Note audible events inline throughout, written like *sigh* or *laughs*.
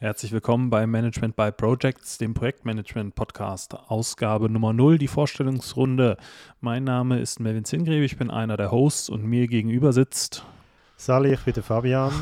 Herzlich willkommen bei Management by Projects, dem Projektmanagement-Podcast, Ausgabe Nummer 0, die Vorstellungsrunde. Mein Name ist Melvin Zingrebe, ich bin einer der Hosts und mir gegenüber sitzt. Sali, ich bin der Fabian.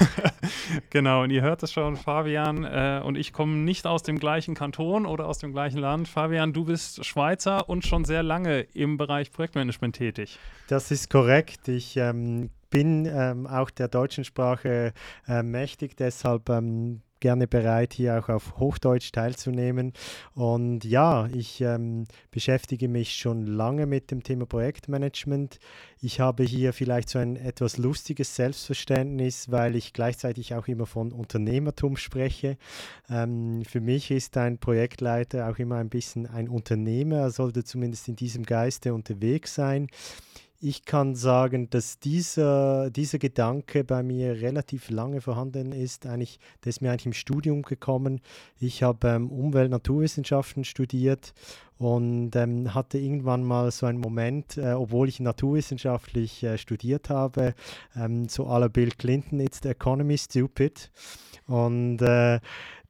*laughs* genau, und ihr hört es schon, Fabian äh, und ich kommen nicht aus dem gleichen Kanton oder aus dem gleichen Land. Fabian, du bist Schweizer und schon sehr lange im Bereich Projektmanagement tätig. Das ist korrekt. Ich ähm, bin ähm, auch der deutschen Sprache äh, mächtig, deshalb ähm, gerne bereit, hier auch auf Hochdeutsch teilzunehmen. Und ja, ich ähm, beschäftige mich schon lange mit dem Thema Projektmanagement. Ich habe hier vielleicht so ein etwas lustiges Selbstverständnis, weil ich gleichzeitig auch immer von Unternehmertum spreche. Ähm, für mich ist ein Projektleiter auch immer ein bisschen ein Unternehmer, er sollte zumindest in diesem Geiste unterwegs sein ich kann sagen, dass dieser, dieser Gedanke bei mir relativ lange vorhanden ist. Eigentlich, der ist mir eigentlich im Studium gekommen. Ich habe ähm, Umwelt-Naturwissenschaften studiert und ähm, hatte irgendwann mal so einen Moment, äh, obwohl ich naturwissenschaftlich äh, studiert habe, ähm, so aller Bill Clinton, it's the economy stupid. Und äh,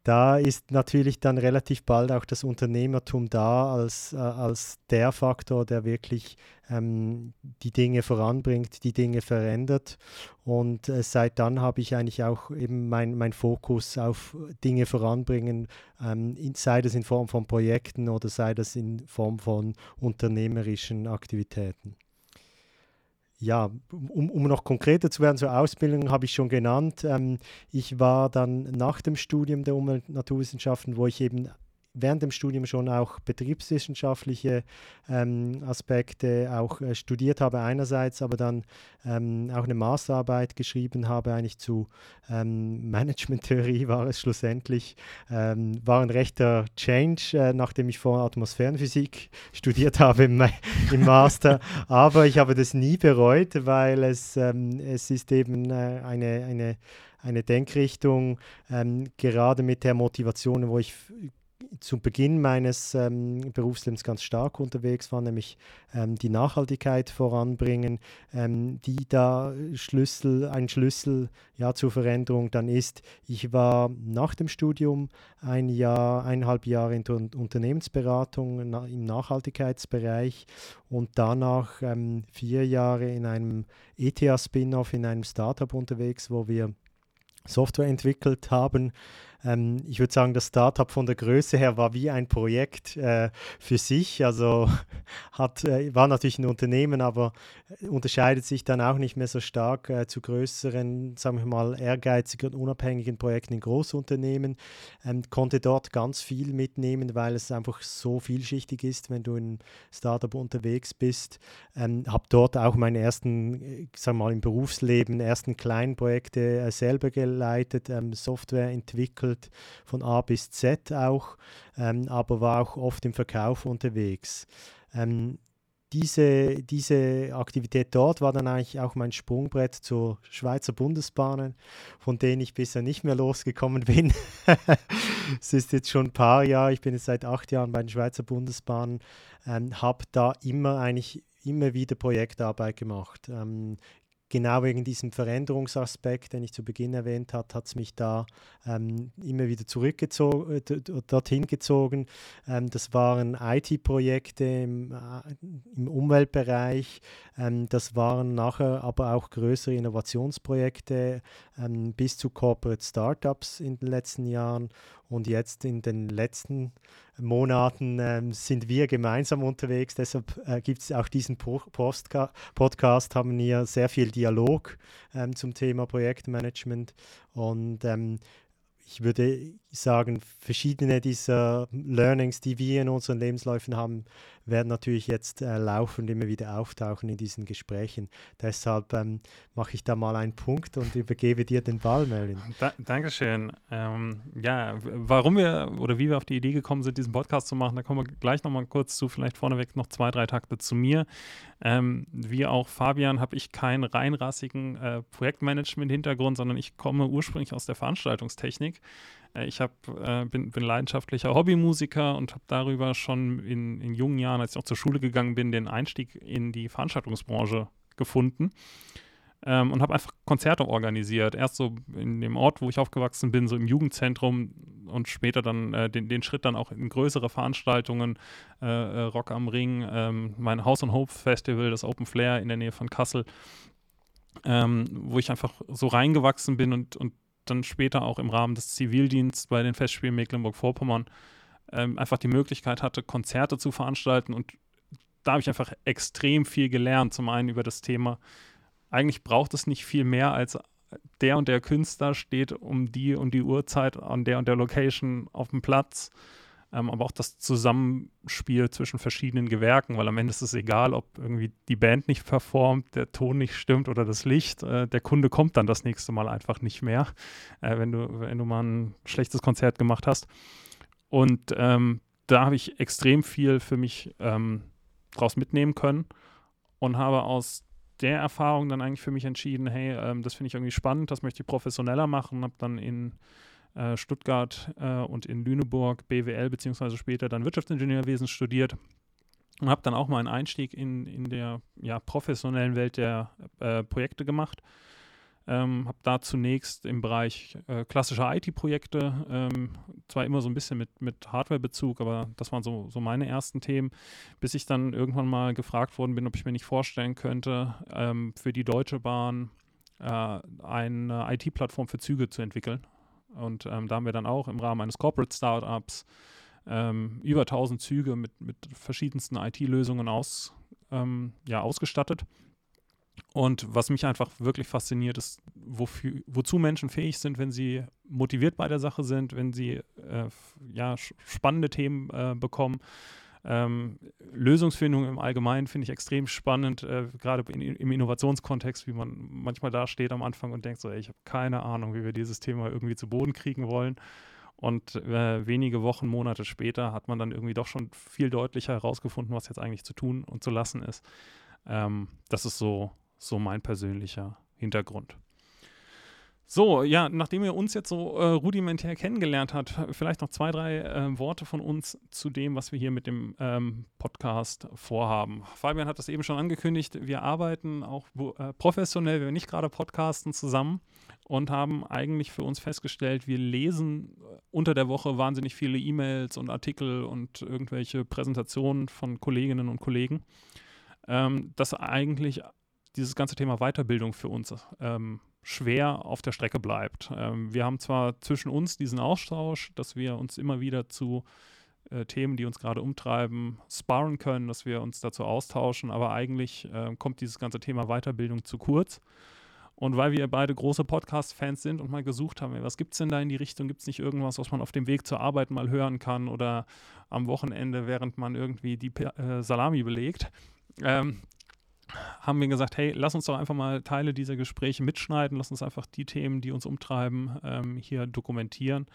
da ist natürlich dann relativ bald auch das Unternehmertum da als, äh, als der Faktor, der wirklich ähm, die Dinge voranbringt, die Dinge verändert. Und äh, seit dann habe ich eigentlich auch eben mein, mein Fokus auf Dinge voranbringen, ähm, in, sei das in Form von Projekten oder sei das in Form von unternehmerischen Aktivitäten ja, um, um noch konkreter zu werden, zur Ausbildung habe ich schon genannt. Ähm, ich war dann nach dem Studium der Umwelt- und Naturwissenschaften, wo ich eben während dem Studium schon auch betriebswissenschaftliche ähm, Aspekte auch äh, studiert habe einerseits, aber dann ähm, auch eine Masterarbeit geschrieben habe, eigentlich zu ähm, *laughs* Managementtheorie war es schlussendlich. Ähm, war ein rechter Change, äh, nachdem ich vor Atmosphärenphysik studiert habe im, *laughs* im Master, aber ich habe das nie bereut, weil es, ähm, es ist eben äh, eine, eine eine Denkrichtung, ähm, gerade mit der Motivation, wo ich zu Beginn meines ähm, Berufslebens ganz stark unterwegs war, nämlich ähm, die Nachhaltigkeit voranbringen, ähm, die da Schlüssel, ein Schlüssel ja, zur Veränderung dann ist. Ich war nach dem Studium ein Jahr, eineinhalb Jahre in der Unternehmensberatung na, im Nachhaltigkeitsbereich und danach ähm, vier Jahre in einem ETA-Spin-off, in einem Startup unterwegs, wo wir Software entwickelt haben, ähm, ich würde sagen, das Startup von der Größe her war wie ein Projekt äh, für sich. Also *laughs* hat, äh, war natürlich ein Unternehmen, aber unterscheidet sich dann auch nicht mehr so stark äh, zu größeren, sagen wir mal, ehrgeizigen, unabhängigen Projekten in Großunternehmen. Ähm, konnte dort ganz viel mitnehmen, weil es einfach so vielschichtig ist, wenn du in Startup unterwegs bist. Ähm, habe dort auch meine ersten, äh, sagen wir mal, im Berufsleben, ersten kleinen Projekte äh, selber geleitet, ähm, Software entwickelt entwickelt, von A bis Z auch, ähm, aber war auch oft im Verkauf unterwegs. Ähm, diese, diese Aktivität dort war dann eigentlich auch mein Sprungbrett zur Schweizer Bundesbahnen, von denen ich bisher nicht mehr losgekommen *laughs* bin. es ist jetzt schon ein paar Jahre, ich bin jetzt seit acht Jahren bei den Schweizer Bundesbahnen, ähm, habe da immer eigentlich immer wieder Projektarbeit gemacht. Ähm, genau wegen diesem Veränderungsaspekt, den ich zu Beginn erwähnt habe, hat es mich da ähm, immer wieder zurückgezogen, äh, dorthin gezogen. Ähm, das waren IT-Projekte im, äh, im, Umweltbereich, ähm, das waren nachher aber auch größere Innovationsprojekte ähm, bis zu Corporate Startups in den letzten Jahren und jetzt in den letzten Monaten ähm, sind wir gemeinsam unterwegs. Deshalb äh, gibt es auch diesen Postka Podcast, haben wir sehr viel Dialog ähm, zum Thema Projektmanagement. Und ähm, ich würde sagen, verschiedene dieser Learnings, die wir in unseren Lebensläufen haben, werden natürlich jetzt äh, laufend immer wieder auftauchen in diesen Gesprächen. Deshalb ähm, mache ich da mal einen Punkt und übergebe dir den Ball, Merlin. Da, Dankeschön. Ähm, ja, warum wir oder wie wir auf die Idee gekommen sind, diesen Podcast zu machen, da kommen wir gleich nochmal kurz zu, vielleicht vorneweg noch zwei, drei Takte zu mir. Ähm, wie auch Fabian habe ich keinen reinrassigen äh, Projektmanagement-Hintergrund, sondern ich komme ursprünglich aus der Veranstaltungstechnik. Äh, ich hab, äh, bin, bin, leidenschaftlicher Hobbymusiker und habe darüber schon in, in, jungen Jahren, als ich auch zur Schule gegangen bin, den Einstieg in die Veranstaltungsbranche gefunden. ähm, und habe einfach Konzerte organisiert. Erst so in dem Ort, wo ich aufgewachsen bin, so im Jugendzentrum und später dann äh, den, den Schritt dann auch in größere Veranstaltungen, äh, äh Rock am Ring, ähm, mein House and Hope Festival, das Open Flair in der Nähe von Kassel, ähm, wo ich einfach so reingewachsen bin und, und dann später auch im Rahmen des Zivildiensts bei den Festspielen Mecklenburg-Vorpommern ähm, einfach die Möglichkeit hatte, Konzerte zu veranstalten und da habe ich einfach extrem viel gelernt. Zum einen über das Thema eigentlich braucht es nicht viel mehr als der und der Künstler steht um die und die Uhrzeit an der und der Location auf dem Platz. Ähm, aber auch das Zusammenspiel zwischen verschiedenen Gewerken, weil am Ende ist es egal, ob irgendwie die Band nicht performt, der Ton nicht stimmt oder das Licht. Äh, der Kunde kommt dann das nächste Mal einfach nicht mehr, äh, wenn, du, wenn du mal ein schlechtes Konzert gemacht hast. Und ähm, da habe ich extrem viel für mich ähm, draus mitnehmen können und habe aus der Erfahrung dann eigentlich für mich entschieden, hey, ähm, das finde ich irgendwie spannend, das möchte ich professioneller machen, habe dann in äh, Stuttgart äh, und in Lüneburg BWL beziehungsweise später dann Wirtschaftsingenieurwesen studiert und habe dann auch mal einen Einstieg in, in der ja, professionellen Welt der äh, Projekte gemacht ähm, habe da zunächst im Bereich äh, klassischer IT-Projekte, ähm, zwar immer so ein bisschen mit, mit Hardware-Bezug, aber das waren so, so meine ersten Themen, bis ich dann irgendwann mal gefragt worden bin, ob ich mir nicht vorstellen könnte, ähm, für die Deutsche Bahn äh, eine IT-Plattform für Züge zu entwickeln. Und ähm, da haben wir dann auch im Rahmen eines Corporate Startups ähm, über 1000 Züge mit, mit verschiedensten IT-Lösungen aus, ähm, ja, ausgestattet und was mich einfach wirklich fasziniert, ist, wofür, wozu Menschen fähig sind, wenn sie motiviert bei der Sache sind, wenn sie äh, ja, spannende Themen äh, bekommen. Ähm, Lösungsfindung im Allgemeinen finde ich extrem spannend, äh, gerade in, im Innovationskontext, wie man manchmal da steht am Anfang und denkt so, ey, ich habe keine Ahnung, wie wir dieses Thema irgendwie zu Boden kriegen wollen. Und äh, wenige Wochen, Monate später hat man dann irgendwie doch schon viel deutlicher herausgefunden, was jetzt eigentlich zu tun und zu lassen ist. Ähm, das ist so so mein persönlicher Hintergrund. So, ja, nachdem ihr uns jetzt so äh, rudimentär kennengelernt habt, vielleicht noch zwei, drei äh, Worte von uns zu dem, was wir hier mit dem ähm, Podcast vorhaben. Fabian hat das eben schon angekündigt. Wir arbeiten auch äh, professionell, wir nicht gerade podcasten zusammen und haben eigentlich für uns festgestellt, wir lesen äh, unter der Woche wahnsinnig viele E-Mails und Artikel und irgendwelche Präsentationen von Kolleginnen und Kollegen. Ähm, dass eigentlich dieses ganze Thema Weiterbildung für uns ähm, schwer auf der Strecke bleibt. Ähm, wir haben zwar zwischen uns diesen Austausch, dass wir uns immer wieder zu äh, Themen, die uns gerade umtreiben, sparen können, dass wir uns dazu austauschen, aber eigentlich äh, kommt dieses ganze Thema Weiterbildung zu kurz. Und weil wir beide große Podcast-Fans sind und mal gesucht haben, was gibt es denn da in die Richtung? Gibt es nicht irgendwas, was man auf dem Weg zur Arbeit mal hören kann oder am Wochenende, während man irgendwie die äh, Salami belegt? Ähm, haben wir gesagt, hey, lass uns doch einfach mal Teile dieser Gespräche mitschneiden, lass uns einfach die Themen, die uns umtreiben, ähm, hier dokumentieren.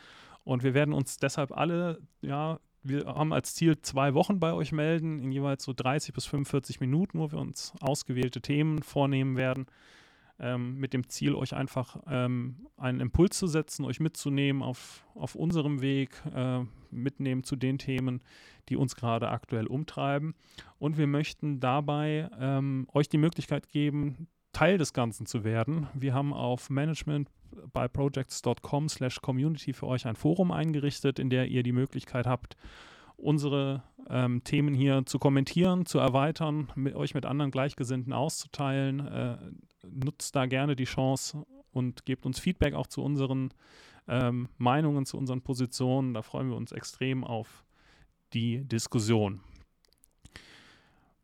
Und wir werden uns deshalb alle, ja, wir haben als Ziel zwei Wochen bei euch melden, in jeweils so 30 bis 45 Minuten, wo wir uns ausgewählte Themen vornehmen werden ähm, mit dem Ziel, euch einfach ähm, einen Impuls zu setzen, euch mitzunehmen auf, auf unserem Weg, äh, mitnehmen zu den Themen, die uns gerade aktuell umtreiben. Und wir möchten dabei ähm, euch die Möglichkeit geben, Teil des Ganzen zu werden. Wir haben auf management bei projects.com slash community für euch ein Forum eingerichtet, in der ihr die Möglichkeit habt, unsere ähm, Themen hier zu kommentieren, zu erweitern, mit euch mit anderen Gleichgesinnten auszuteilen. Äh, nutzt da gerne die Chance und gebt uns Feedback auch zu unseren ähm, Meinungen, zu unseren Positionen. Da freuen wir uns extrem auf die Diskussion.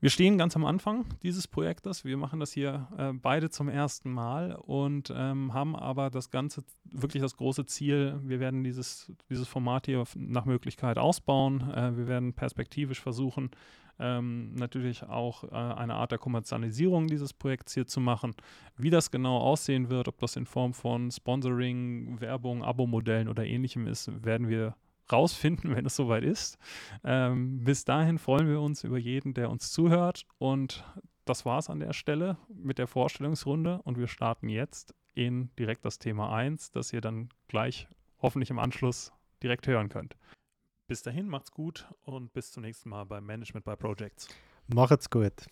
Wir stehen ganz am Anfang dieses Projektes. Wir machen das hier äh, beide zum ersten Mal und ähm, haben aber das Ganze, wirklich das große Ziel, wir werden dieses, dieses Format hier nach Möglichkeit ausbauen. Äh, wir werden perspektivisch versuchen, ähm, natürlich auch äh, eine Art der Kommerzialisierung dieses Projekts hier zu machen. Wie das genau aussehen wird, ob das in Form von Sponsoring, Werbung, Abo-Modellen oder ähnlichem ist, werden wir rausfinden, *laughs* wenn es soweit ist. Ähm, bis dahin freuen wir uns über jeden, der uns zuhört. Und das war es an der Stelle mit der Vorstellungsrunde. Und wir starten jetzt in direkt das Thema 1, das ihr dann gleich hoffentlich im Anschluss direkt hören könnt. Bis dahin, macht's gut und bis zum nächsten Mal beim Management by Projects. Macht's gut.